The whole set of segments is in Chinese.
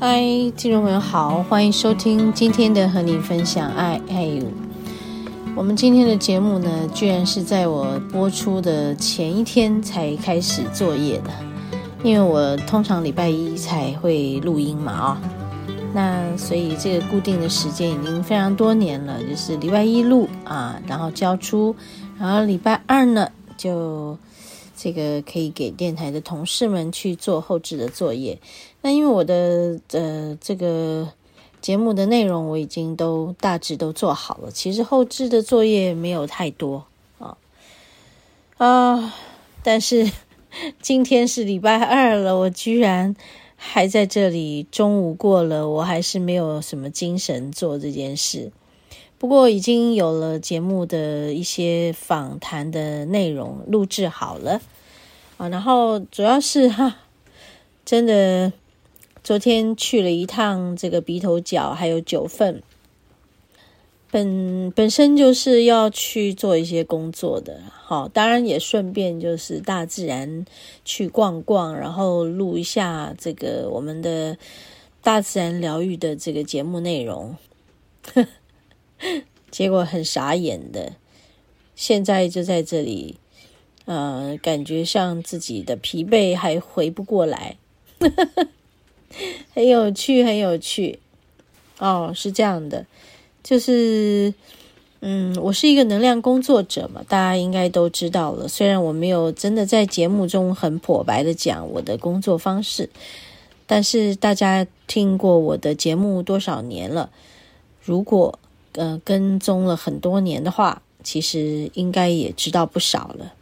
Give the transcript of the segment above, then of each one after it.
嗨，听众朋友好，欢迎收听今天的和你分享爱。哎，我们今天的节目呢，居然是在我播出的前一天才开始作业的，因为我通常礼拜一才会录音嘛，啊，那所以这个固定的时间已经非常多年了，就是礼拜一录啊，然后交出，然后礼拜二呢就。这个可以给电台的同事们去做后置的作业。那因为我的呃这个节目的内容我已经都大致都做好了，其实后置的作业没有太多啊啊！但是今天是礼拜二了，我居然还在这里，中午过了，我还是没有什么精神做这件事。不过已经有了节目的一些访谈的内容录制好了啊，然后主要是哈，真的昨天去了一趟这个鼻头角，还有九份，本本身就是要去做一些工作的，好，当然也顺便就是大自然去逛逛，然后录一下这个我们的大自然疗愈的这个节目内容。结果很傻眼的，现在就在这里，呃，感觉上自己的疲惫还回不过来，很有趣，很有趣。哦，是这样的，就是，嗯，我是一个能量工作者嘛，大家应该都知道了。虽然我没有真的在节目中很剖白的讲我的工作方式，但是大家听过我的节目多少年了？如果呃，跟踪了很多年的话，其实应该也知道不少了。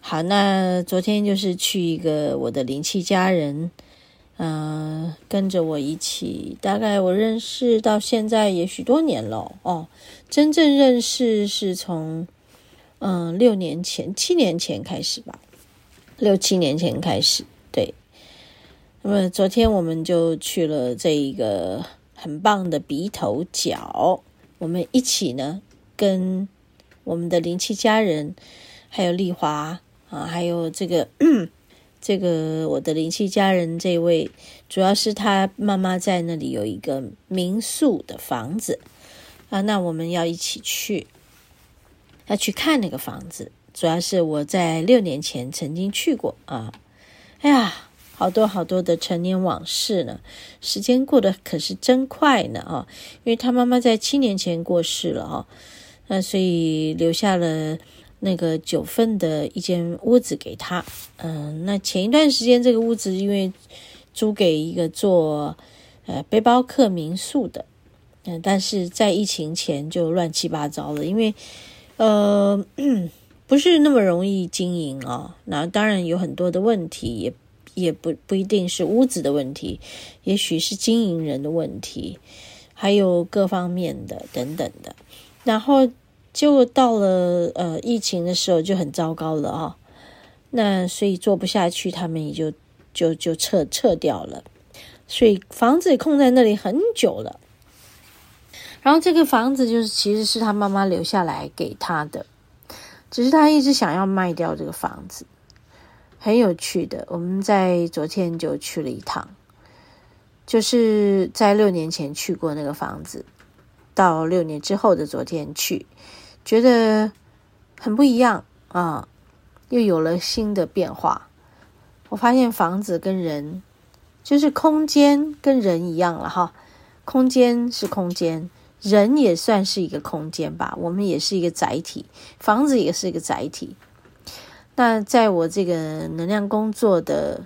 好，那昨天就是去一个我的灵气家人，嗯、呃，跟着我一起，大概我认识到现在也许多年了哦。真正认识是从嗯、六年前、七年前开始吧，六七年前开始。对，那么昨天我们就去了这一个很棒的鼻头角。我们一起呢，跟我们的灵气家人，还有丽华啊，还有这个 这个我的灵气家人这位，主要是他妈妈在那里有一个民宿的房子啊，那我们要一起去，要去看那个房子。主要是我在六年前曾经去过啊，哎呀。好多好多的陈年往事呢，时间过得可是真快呢啊！因为他妈妈在七年前过世了啊，那所以留下了那个九份的一间屋子给他。嗯，那前一段时间这个屋子因为租给一个做呃背包客民宿的，嗯，但是在疫情前就乱七八糟了，因为呃不是那么容易经营啊。那当然有很多的问题也。也不不一定是屋子的问题，也许是经营人的问题，还有各方面的等等的。然后就到了呃疫情的时候就很糟糕了啊、哦，那所以做不下去，他们也就就就撤撤掉了。所以房子也空在那里很久了。然后这个房子就是其实是他妈妈留下来给他的，只是他一直想要卖掉这个房子。很有趣的，我们在昨天就去了一趟，就是在六年前去过那个房子，到六年之后的昨天去，觉得很不一样啊，又有了新的变化。我发现房子跟人，就是空间跟人一样了哈，空间是空间，人也算是一个空间吧，我们也是一个载体，房子也是一个载体。那在我这个能量工作的，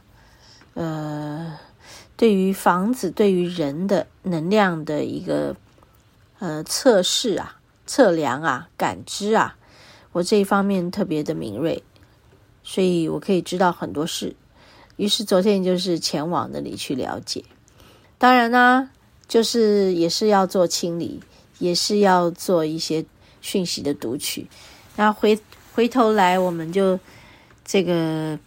呃，对于房子、对于人的能量的一个呃测试啊、测量啊、感知啊，我这一方面特别的敏锐，所以我可以知道很多事。于是昨天就是前往那里去了解，当然呢，就是也是要做清理，也是要做一些讯息的读取。然后回回头来，我们就这个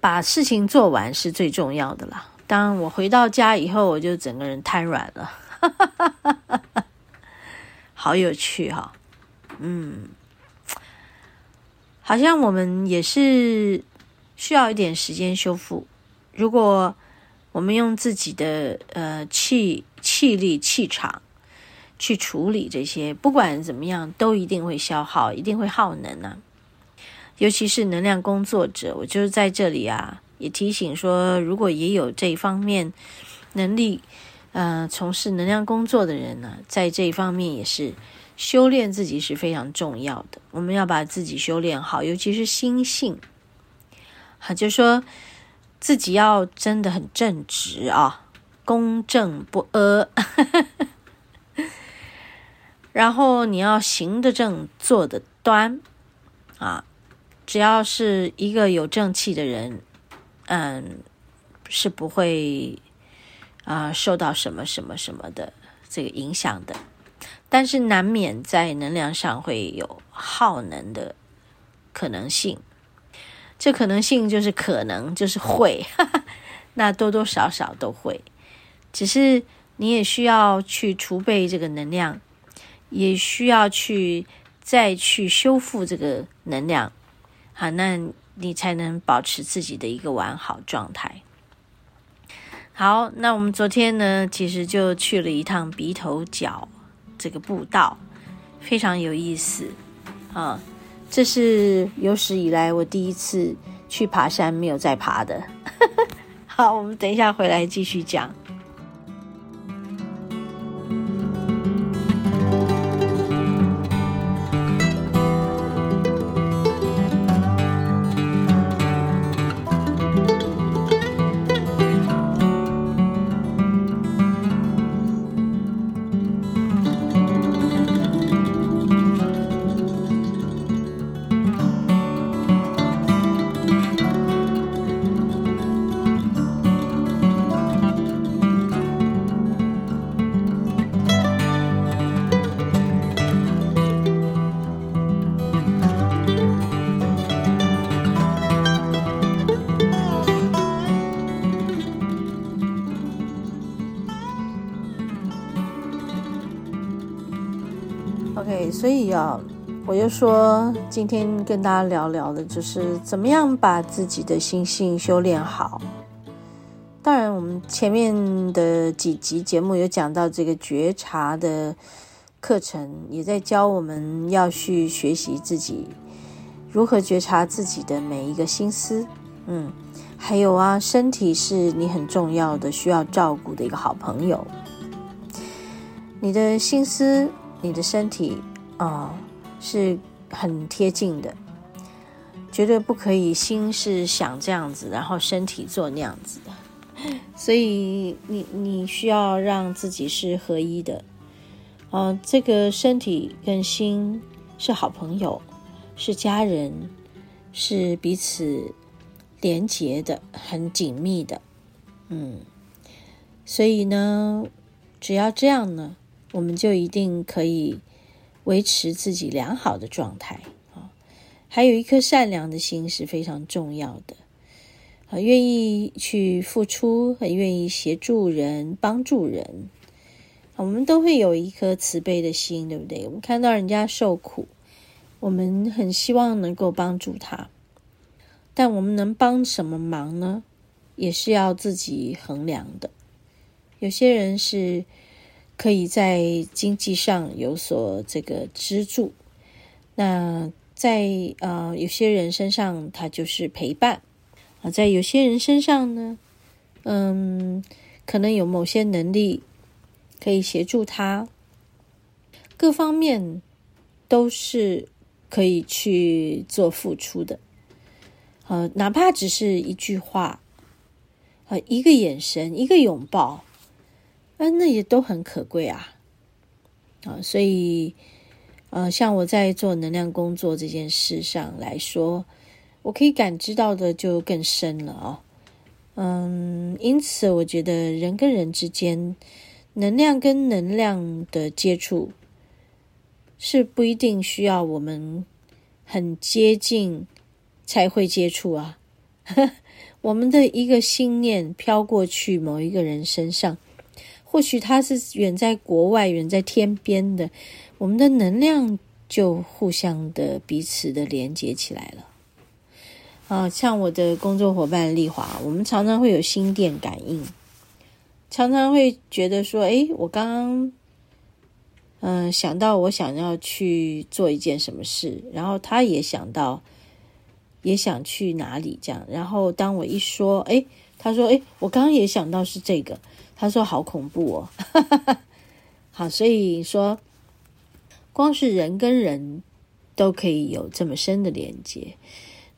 把事情做完是最重要的啦。当我回到家以后，我就整个人瘫软了，好有趣哈、哦，嗯，好像我们也是需要一点时间修复。如果我们用自己的呃气气力气场去处理这些，不管怎么样，都一定会消耗，一定会耗能啊。尤其是能量工作者，我就是在这里啊。也提醒说，如果也有这一方面能力，呃，从事能量工作的人呢，在这一方面也是修炼自己是非常重要的。我们要把自己修炼好，尤其是心性，好，就说自己要真的很正直啊，公正不阿，然后你要行得正，坐得端，啊，只要是一个有正气的人。嗯，是不会啊、受到什么什么什么的这个影响的，但是难免在能量上会有耗能的可能性。这可能性就是可能就是会，哈哈，那多多少少都会。只是你也需要去储备这个能量，也需要去再去修复这个能量。好，那。你才能保持自己的一个完好状态。好，那我们昨天呢，其实就去了一趟鼻头角这个步道，非常有意思啊！这是有史以来我第一次去爬山，没有再爬的。好，我们等一下回来继续讲。所以啊，我就说今天跟大家聊聊的，就是怎么样把自己的心性修炼好。当然，我们前面的几集节目有讲到这个觉察的课程，也在教我们要去学习自己如何觉察自己的每一个心思。嗯，还有啊，身体是你很重要的、需要照顾的一个好朋友。你的心思，你的身体。啊、哦，是很贴近的，绝对不可以心是想这样子，然后身体做那样子的。所以你你需要让自己是合一的。啊、这个身体跟心是好朋友，是家人，是彼此连结的，很紧密的。嗯，所以呢，只要这样呢，我们就一定可以。维持自己良好的状态啊，还有一颗善良的心是非常重要的啊，愿意去付出，很愿意协助人、帮助人，我们都会有一颗慈悲的心，对不对？我们看到人家受苦，我们很希望能够帮助他，但我们能帮什么忙呢？也是要自己衡量的。有些人是。可以在经济上有所这个资助，那在啊、呃、有些人身上，他就是陪伴。啊，在有些人身上呢，嗯，可能有某些能力可以协助他，各方面都是可以去做付出的，呃，哪怕只是一句话，呃，一个眼神，一个拥抱。啊，那也都很可贵啊，啊，所以，呃，像我在做能量工作这件事上来说，我可以感知到的就更深了啊，嗯，因此我觉得人跟人之间能量跟能量的接触是不一定需要我们很接近才会接触啊。我们的一个心念飘过去某一个人身上，或许他是远在国外、远在天边的，我们的能量就互相的彼此的连接起来了。啊，像我的工作伙伴丽华，我们常常会有心电感应，常常会觉得说，哎，我刚刚，嗯、想到我想要去做一件什么事，然后他也想到。也想去哪里这样，然后当我一说，诶，他说，诶，我刚刚也想到是这个，他说好恐怖哦，好，所以说，光是人跟人都可以有这么深的连接，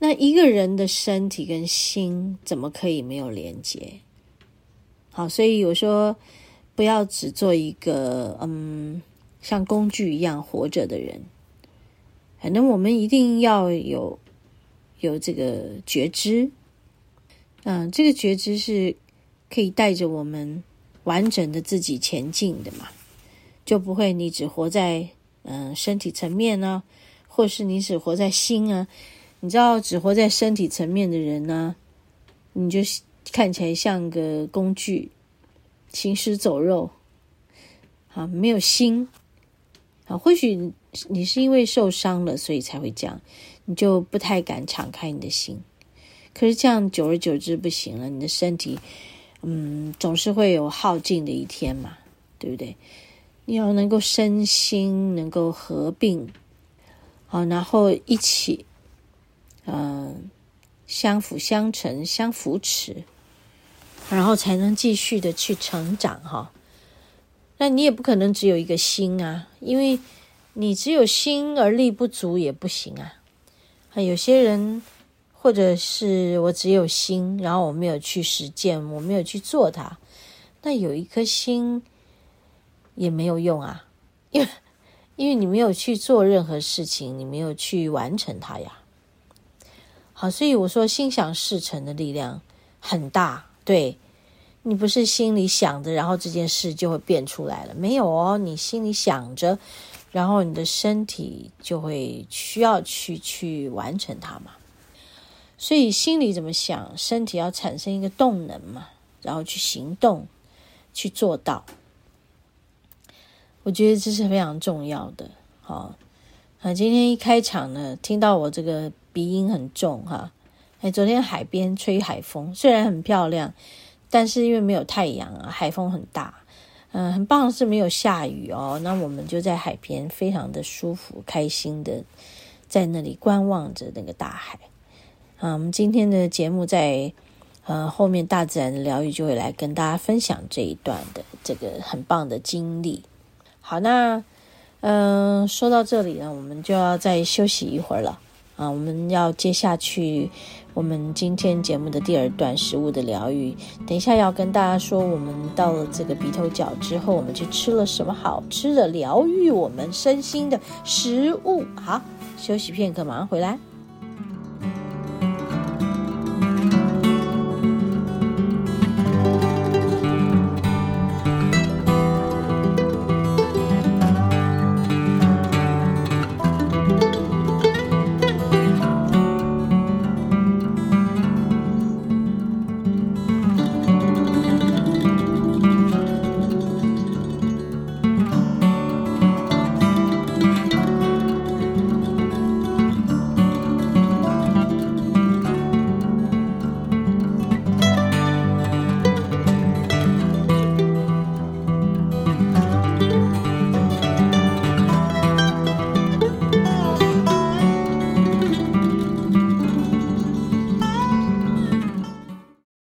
那一个人的身体跟心怎么可以没有连接？好，所以我说，不要只做一个嗯，像工具一样活着的人，反正我们一定要有。有这个觉知，嗯，这个觉知是可以带着我们完整的自己前进的嘛，就不会你只活在嗯身体层面呢，或是你只活在心啊。你知道，只活在身体层面的人呢，你就看起来像个工具，行尸走肉，啊，没有心，啊，或许你是因为受伤了，所以才会这样。你就不太敢敞开你的心，可是这样久而久之不行了，你的身体，嗯，总是会有耗尽的一天嘛，对不对？你要能够身心能够合并，好，然后一起，嗯，相辅相成、相扶持，然后才能继续的去成长哈。那你也不可能只有一个心啊，因为你只有心而力不足也不行啊。有些人，或者是我只有心，然后我没有去实践，我没有去做它，那有一颗心也没有用啊，因为因为你没有去做任何事情，你没有去完成它呀。好，所以我说心想事成的力量很大，对，你不是心里想着，然后这件事就会变出来了，没有哦，你心里想着。然后你的身体就会需要去去完成它嘛，所以心里怎么想，身体要产生一个动能嘛，然后去行动，去做到。我觉得这是非常重要的。好，啊，今天一开场呢，听到我这个鼻音很重哈，哎，昨天海边吹海风，虽然很漂亮，但是因为没有太阳啊，海风很大。嗯，很棒是没有下雨哦，那我们就在海边，非常的舒服、开心的在那里观望着那个大海。啊，我们今天的节目在呃后面，大自然的疗愈就会来跟大家分享这一段的这个很棒的经历。好，那嗯、说到这里呢，我们就要再休息一会儿了啊，我们要接下去。我们今天节目的第二段食物的疗愈，等一下要跟大家说，我们到了这个鼻头角之后，我们去吃了什么好吃的疗愈我们身心的食物。好，休息片刻，马上回来。